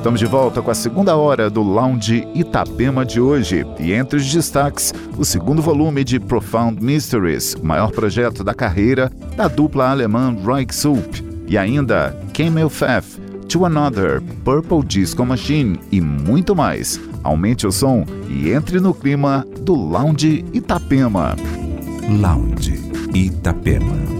Estamos de volta com a segunda hora do Lounge Itapema de hoje. E entre os destaques, o segundo volume de Profound Mysteries, maior projeto da carreira da dupla alemã Reich Soup. E ainda Camel Theft, To Another, Purple Disco Machine e muito mais. Aumente o som e entre no clima do Lounge Itapema. Lounge Itapema.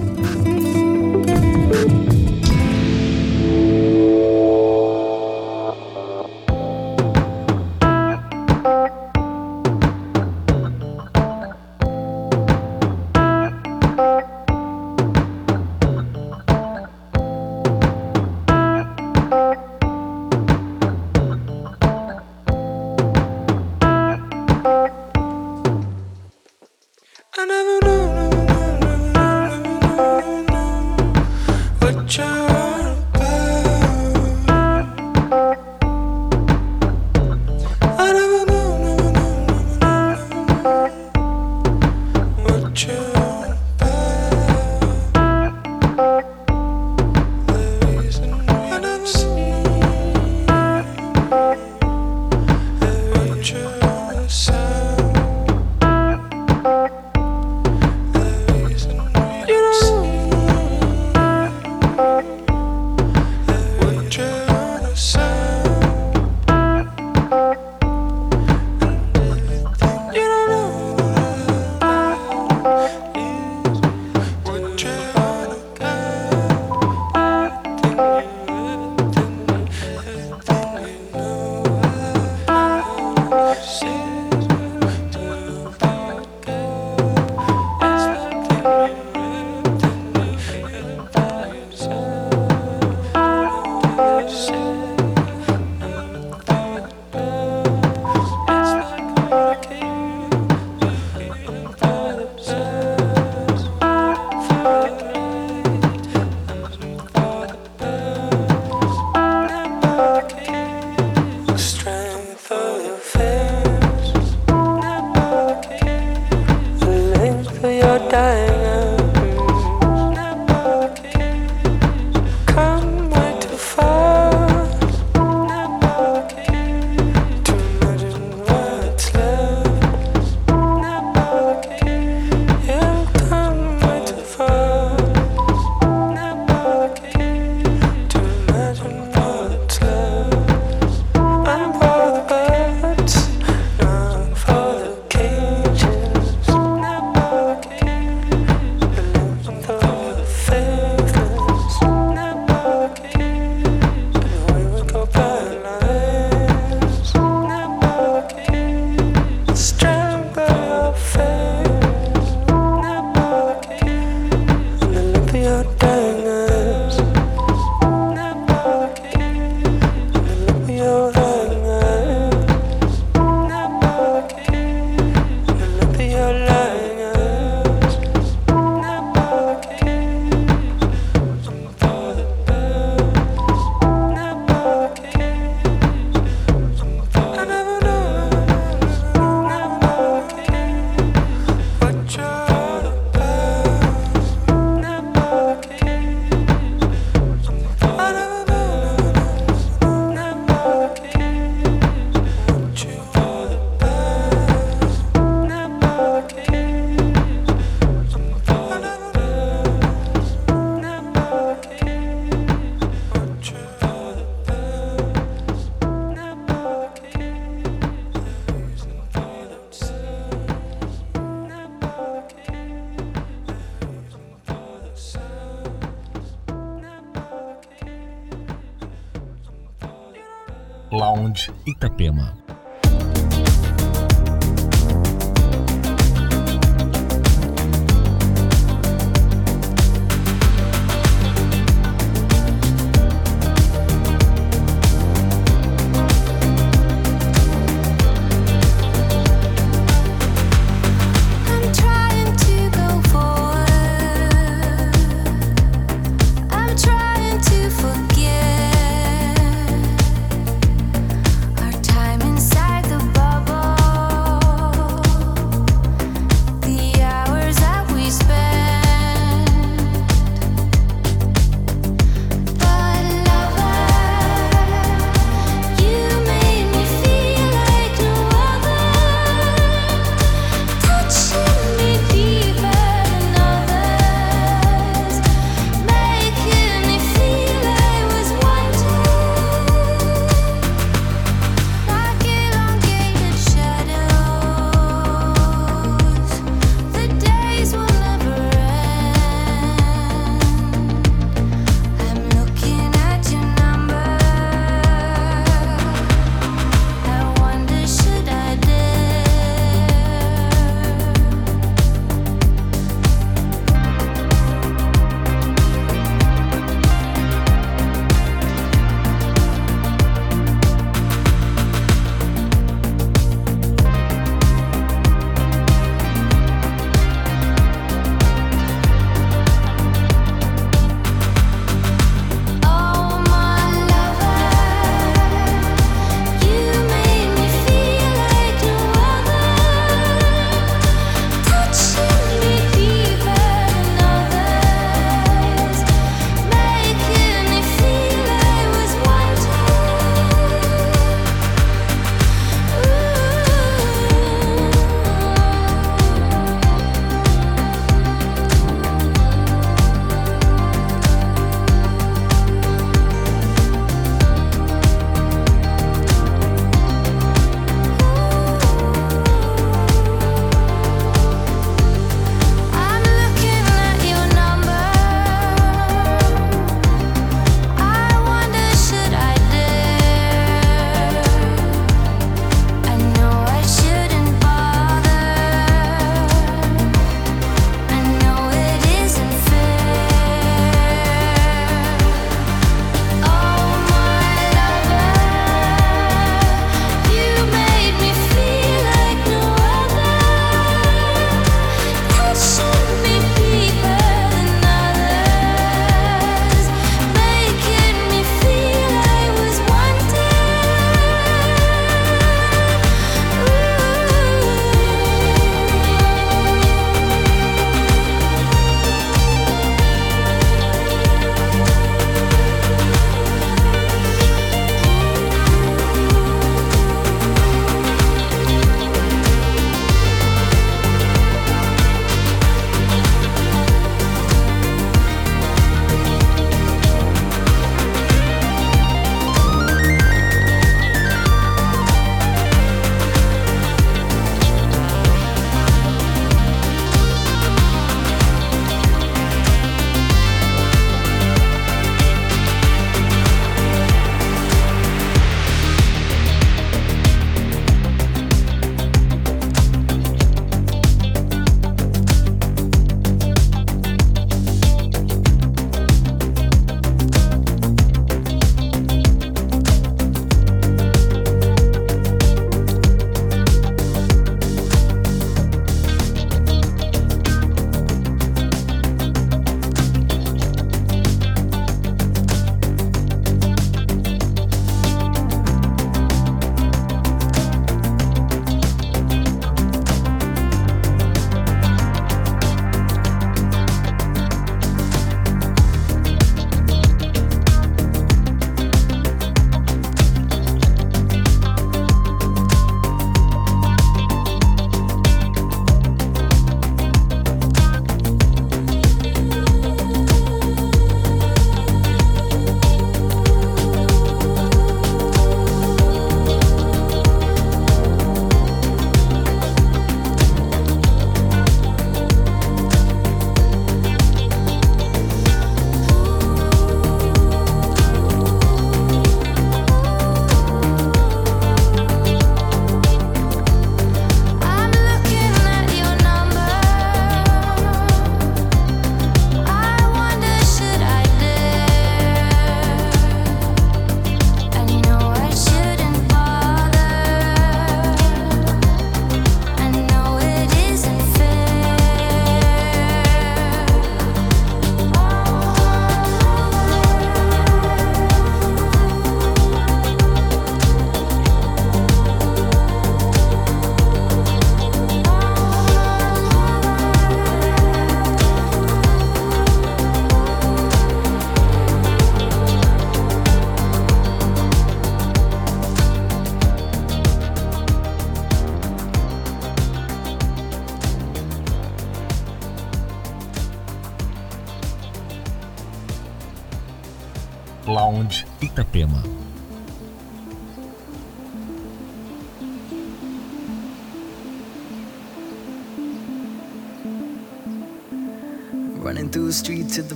Itapema.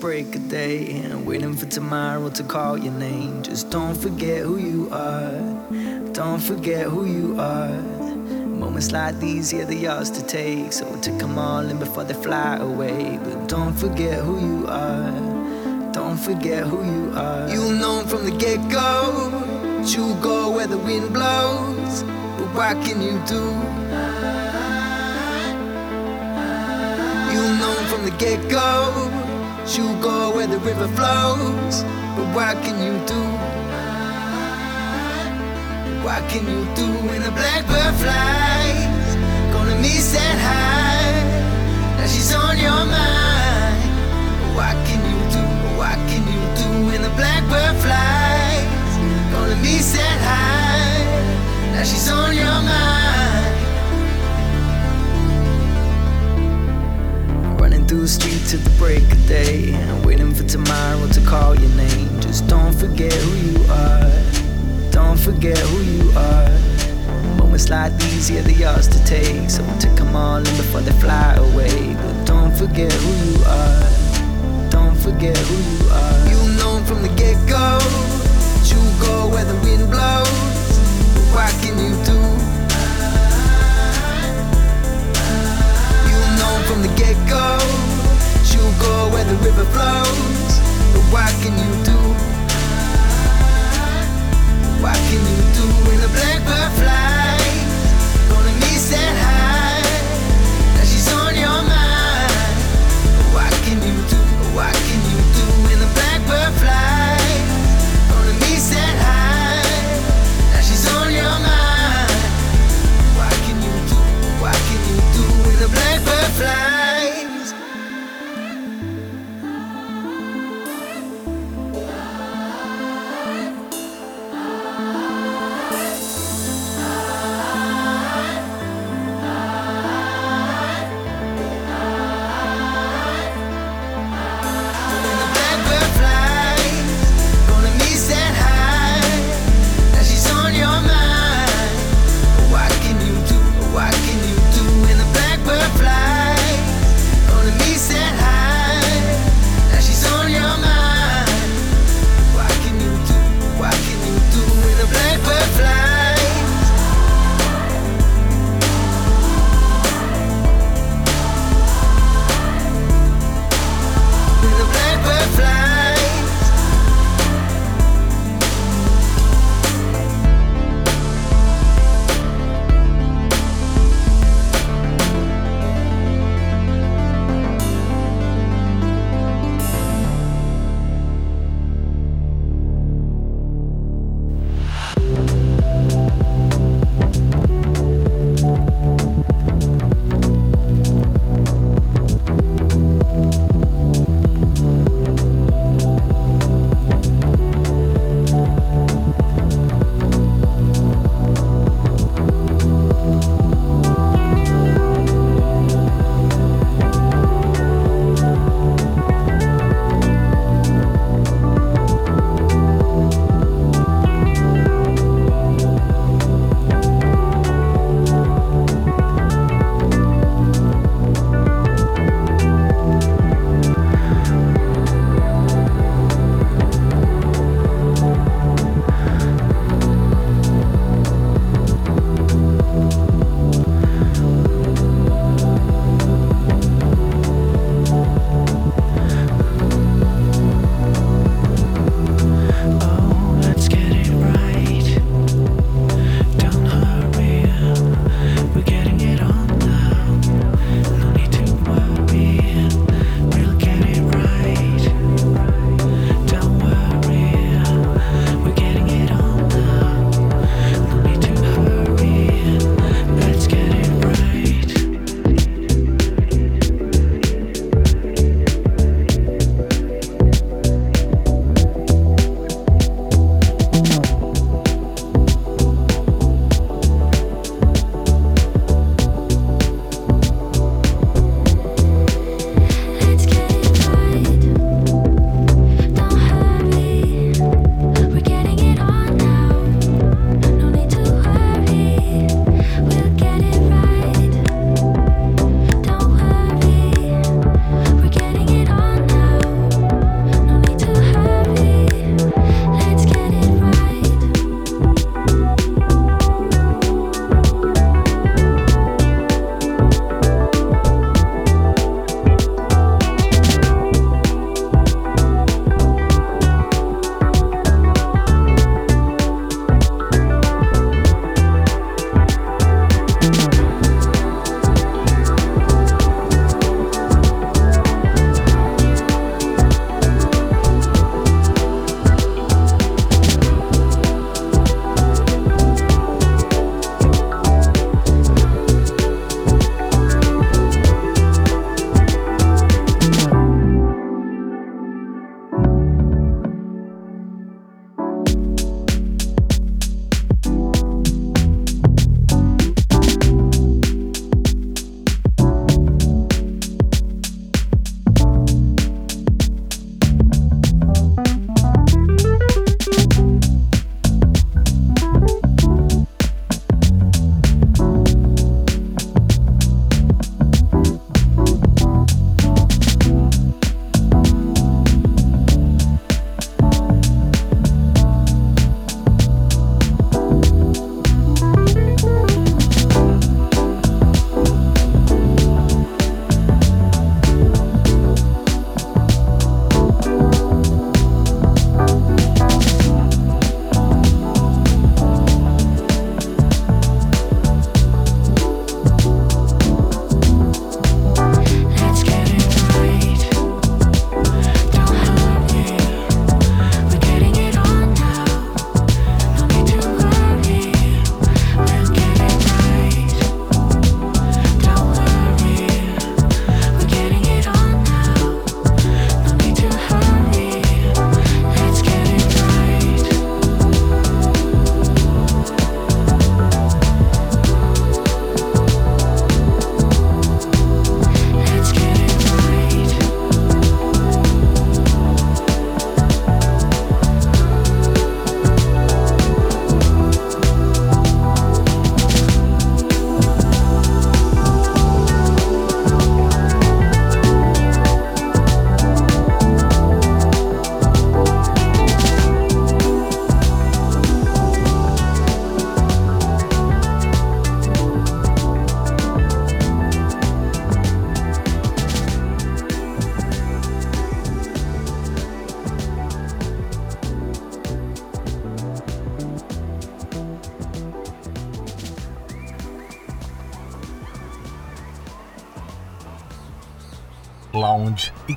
Break of day and waiting for tomorrow to call your name. Just don't forget who you are. Don't forget who you are. Moments like these, yeah, they're yours to take. So take them all in before they fly away. But don't forget who you are. Don't forget who you are. You'll know from the get go. You'll go where the wind blows. But what can you do? From the get go. You'll go where the river flows. But what can you do? What can you do when the blackbird flies? Gonna miss that high. Now she's on your mind. What can you do? What can you do when the blackbird flies? Gonna miss that high. Now she's on your mind. Through the streets at the break of day, and waiting for tomorrow to call your name. Just don't forget who you are. Don't forget who you are. Moments like these, yeah, they're to take. So take them all in before they fly away. But don't forget who you are. Don't forget who you are. You'll know from the get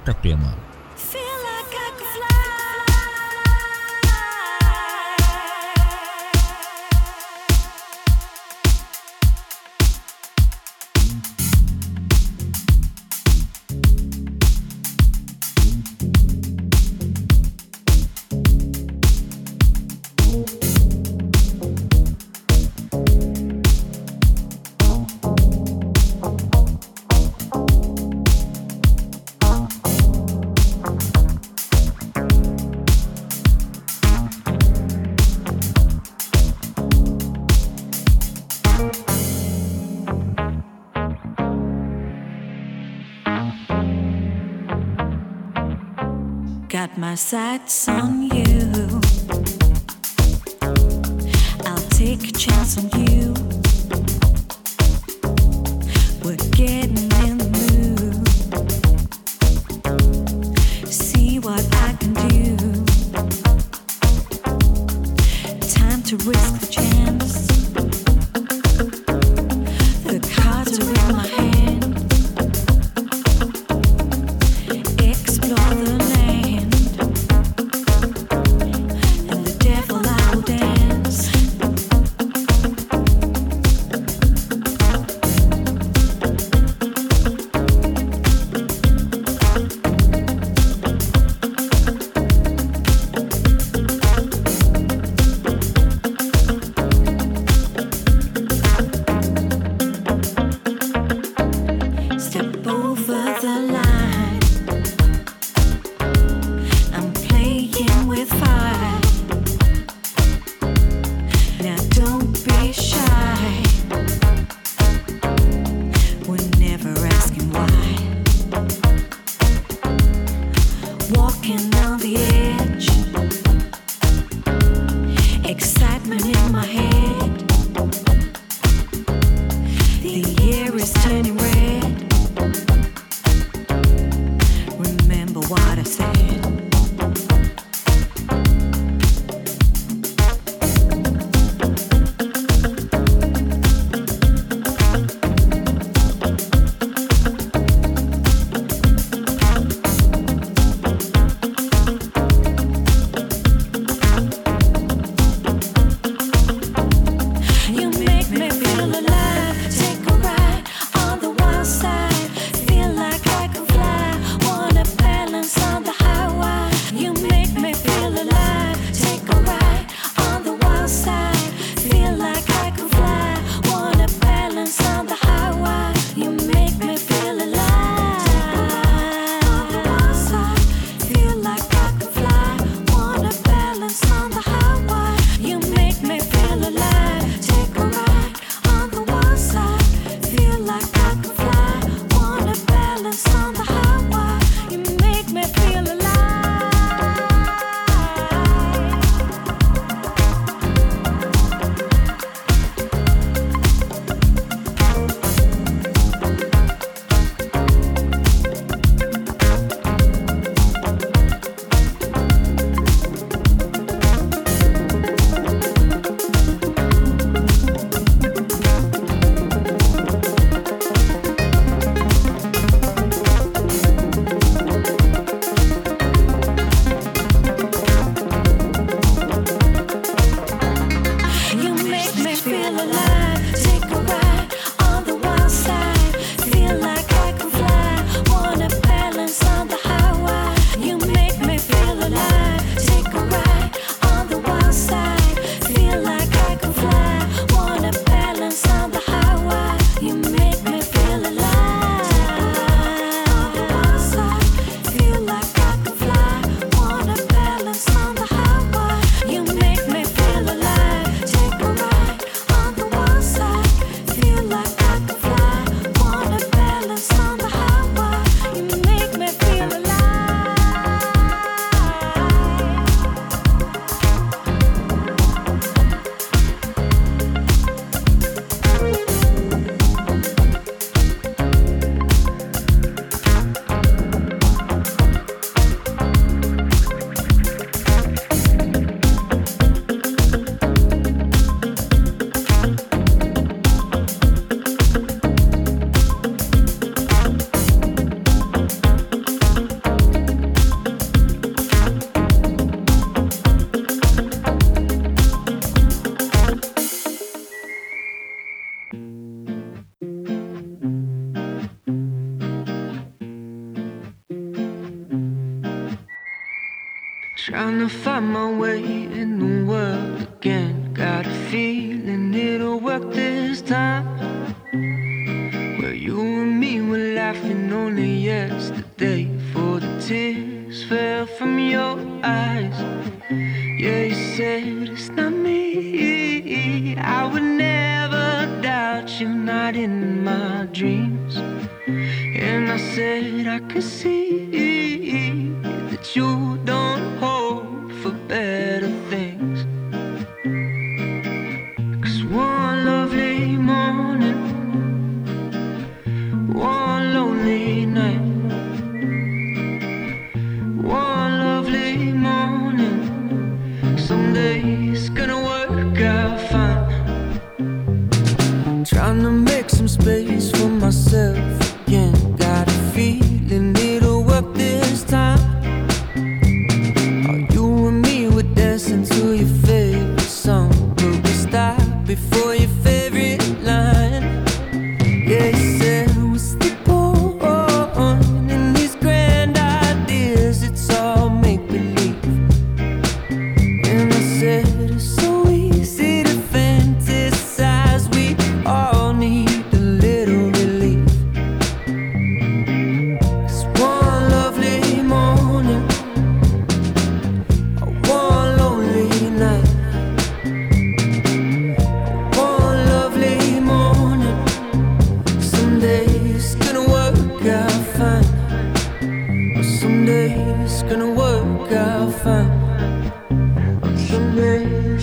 Itapema. My sights on Trying to find my way in the world again. Got a feeling it'll work this time. Where you and me were laughing only yesterday. For the tears fell from your eyes. Yeah, you said it's not me. I would never doubt you, not in my dreams. And I said I could see.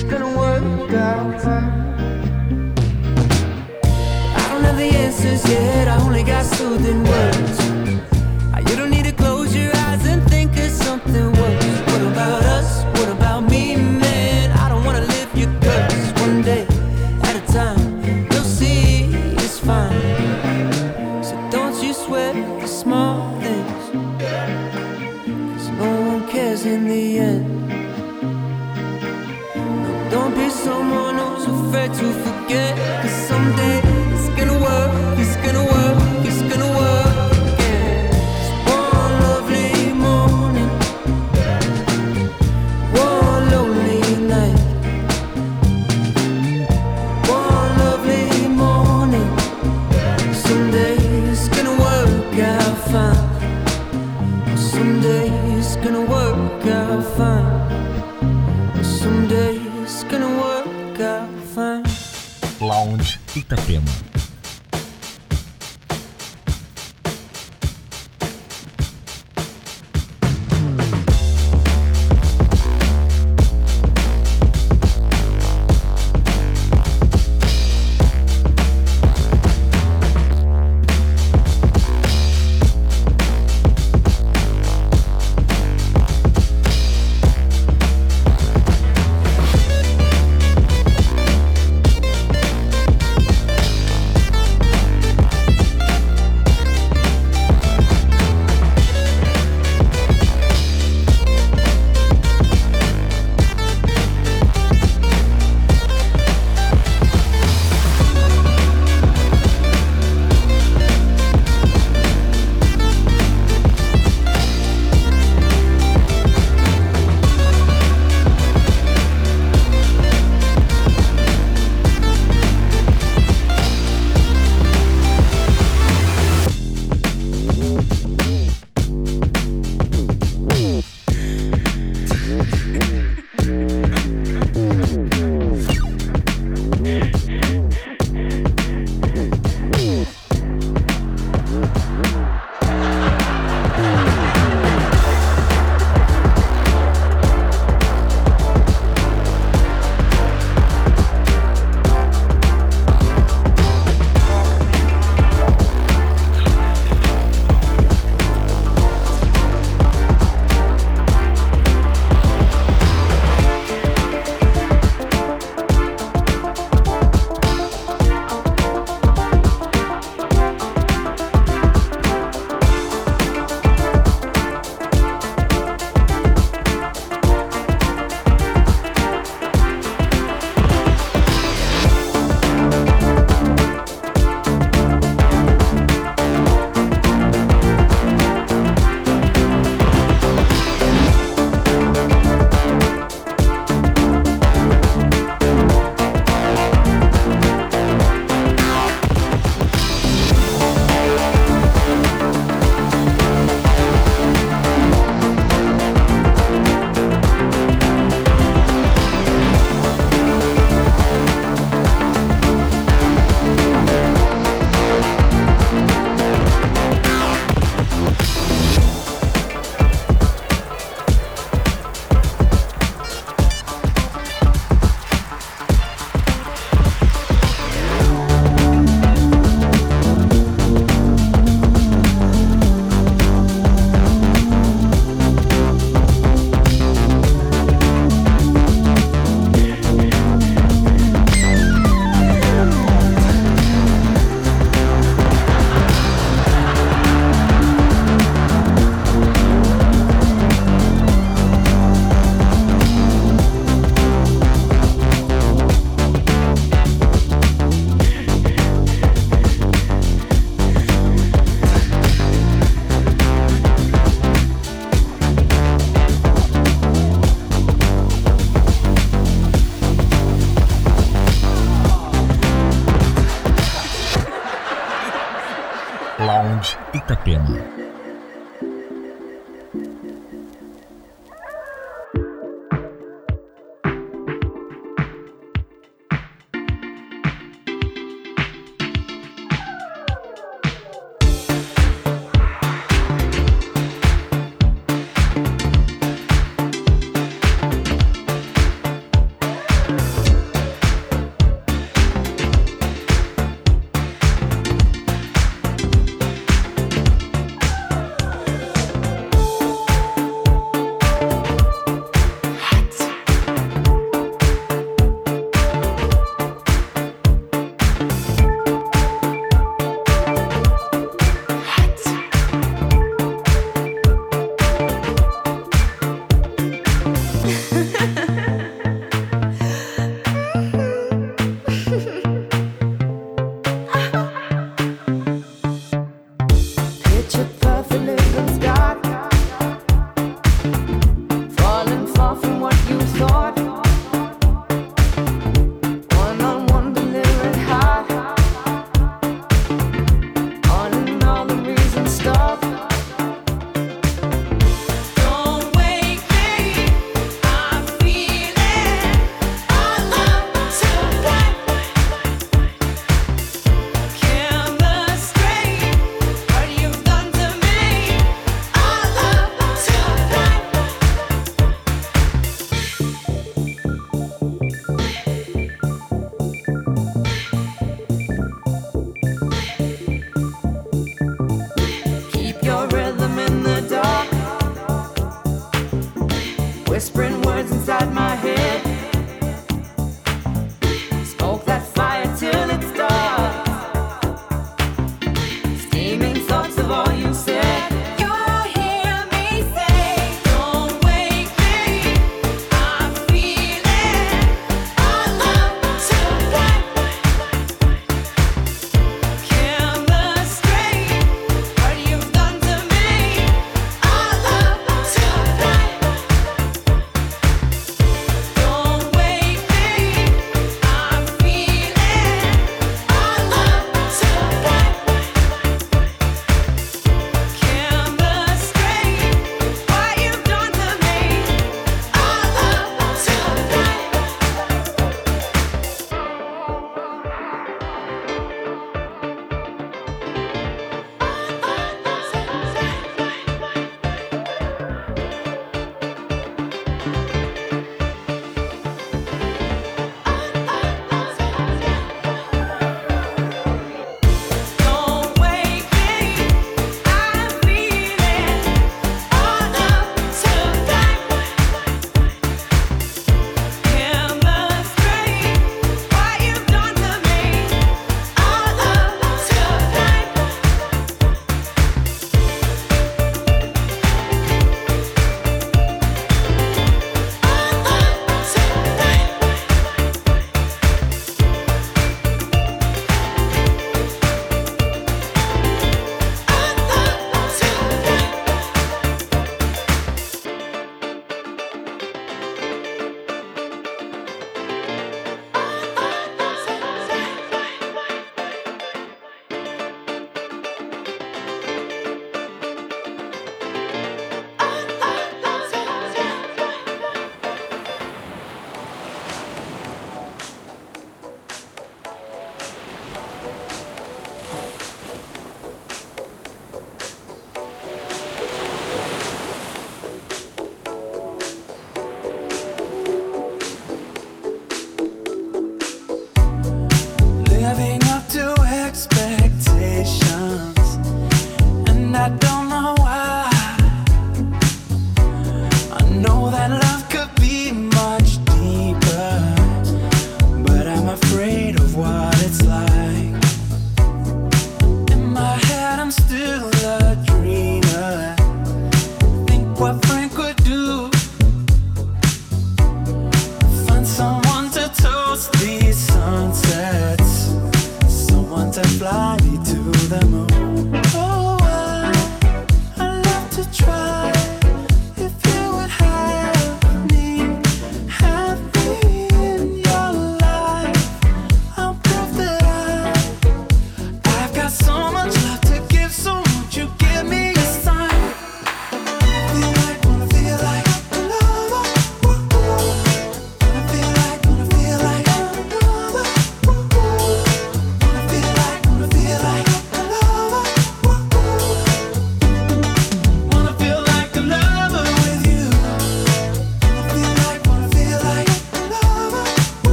Gonna work out. I don't have the answers yet, I only got soothing words.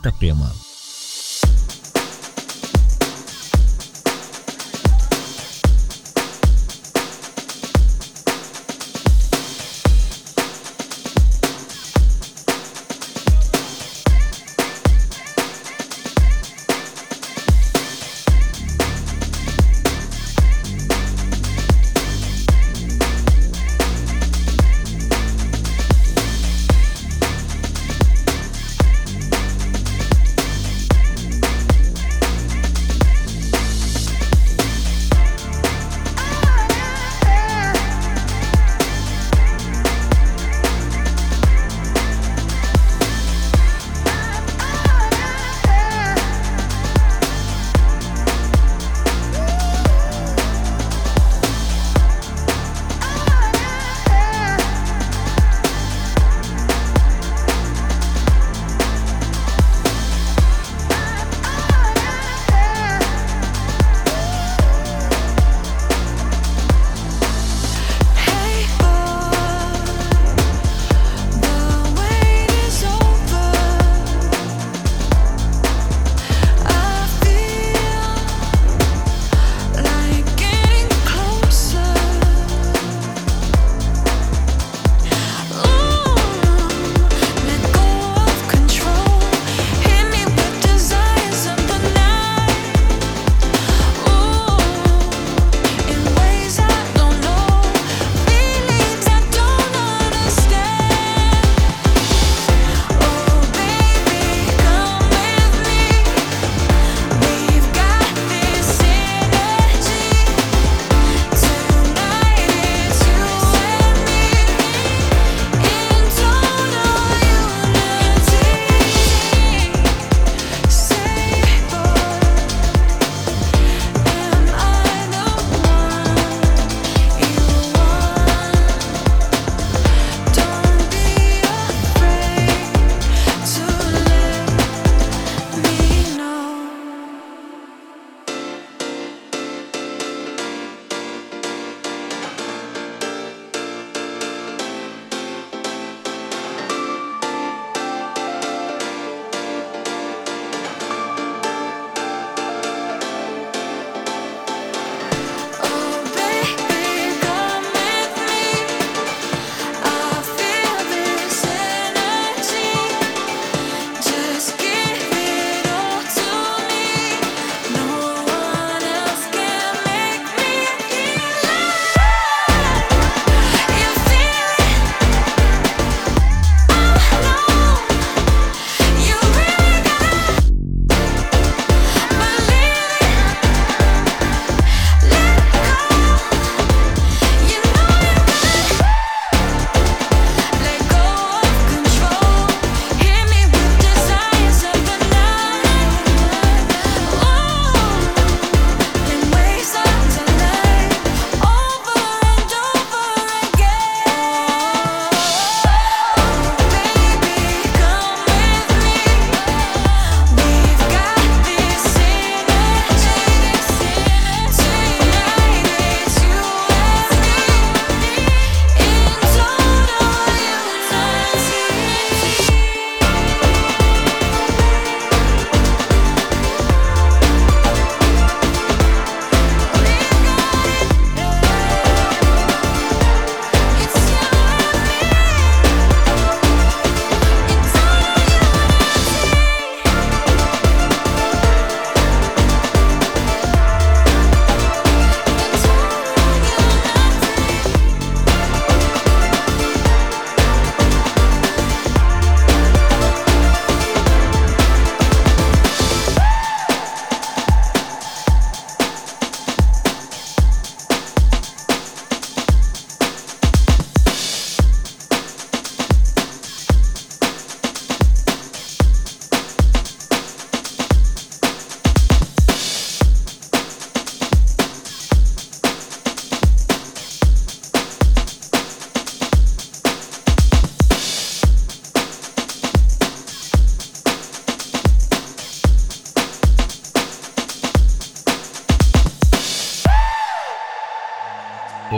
Itapema.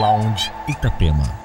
Lounge Itapema.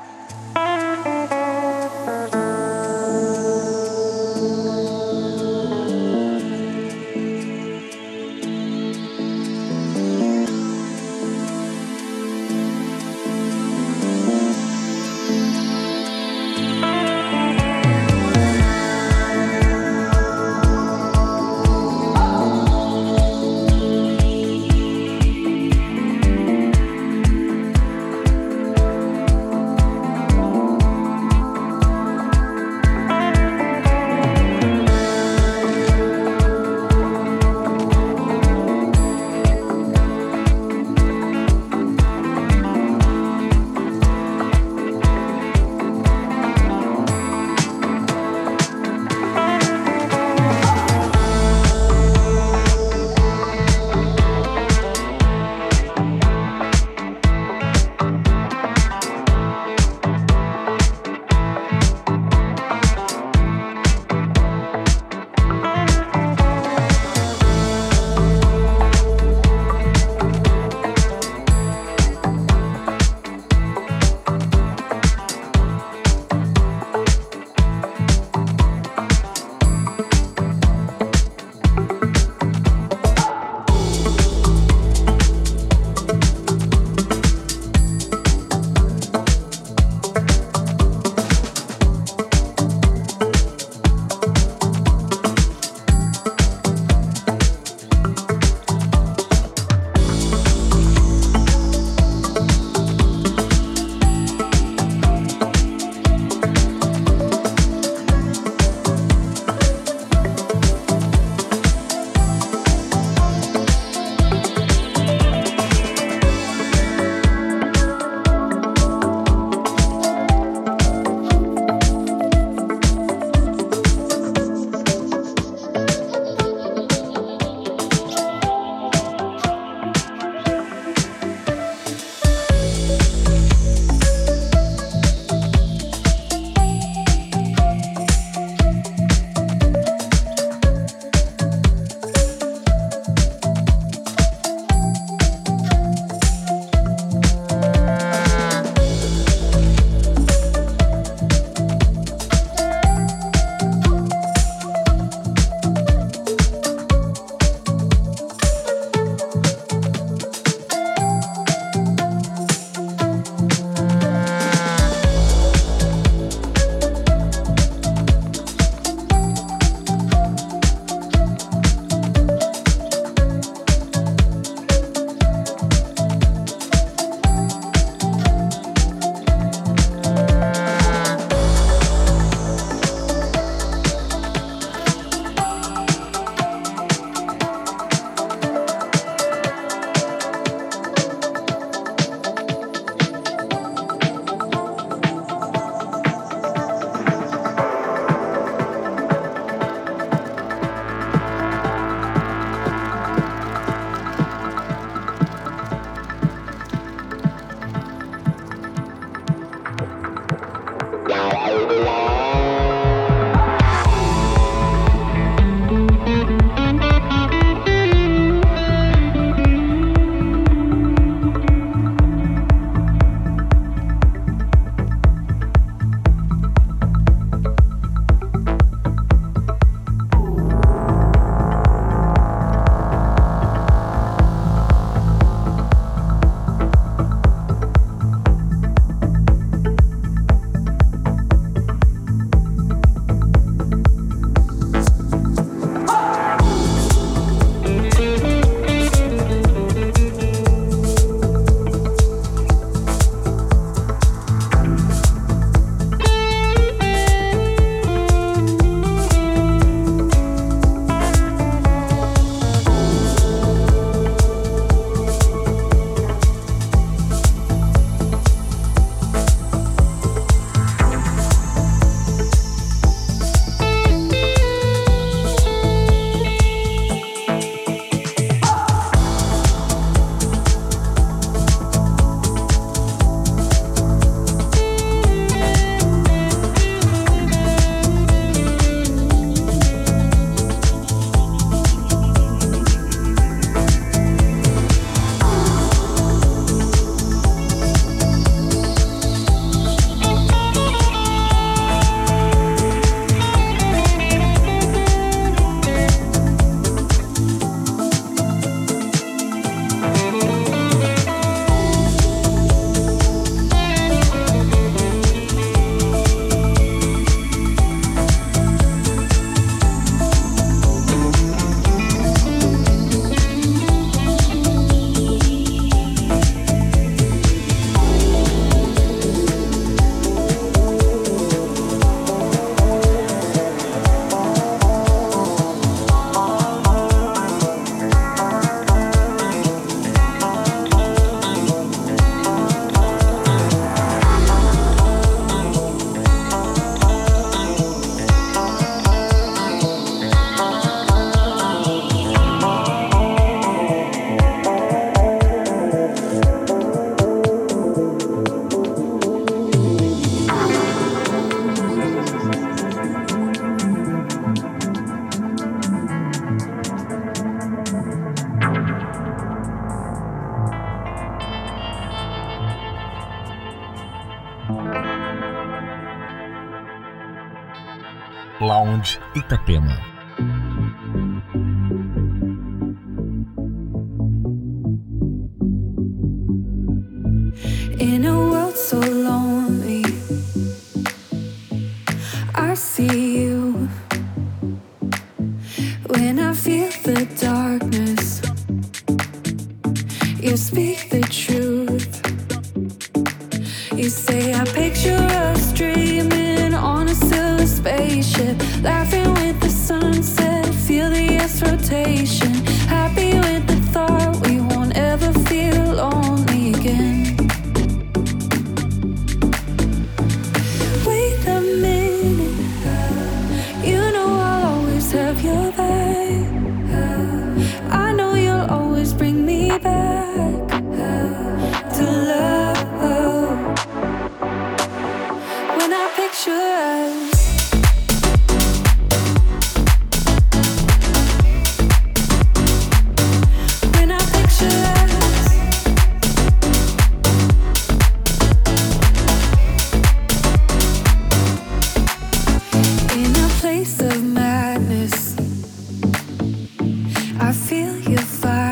I feel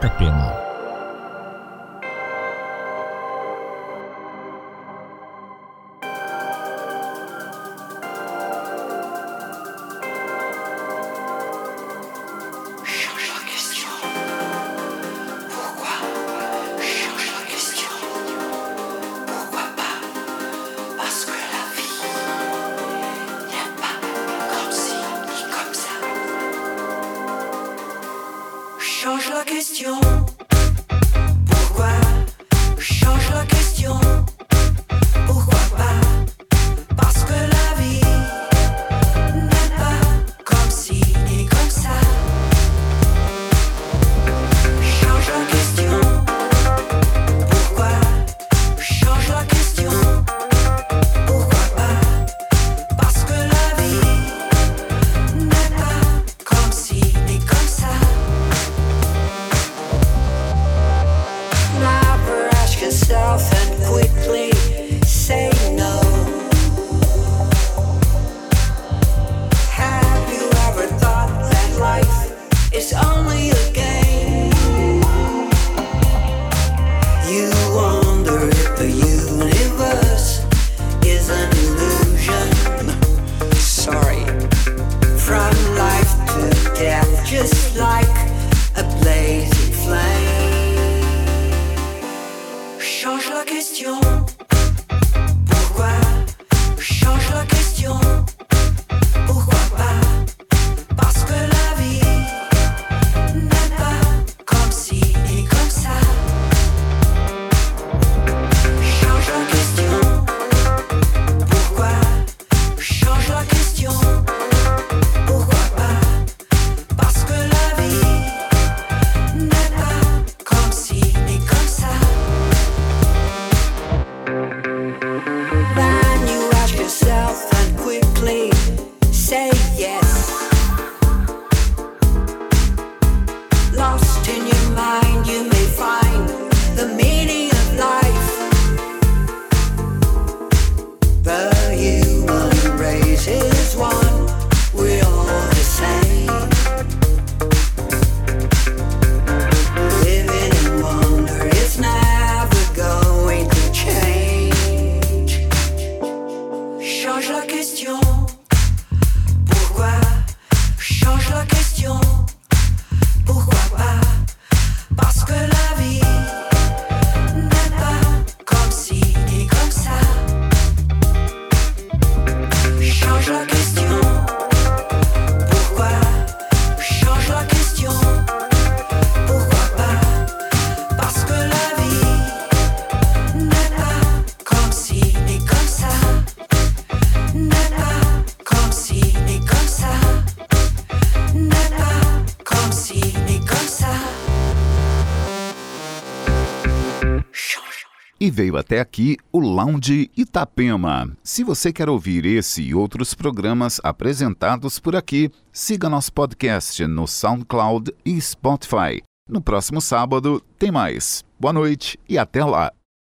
Cách. Veio até aqui o Lounge Itapema. Se você quer ouvir esse e outros programas apresentados por aqui, siga nosso podcast no SoundCloud e Spotify. No próximo sábado tem mais. Boa noite e até lá.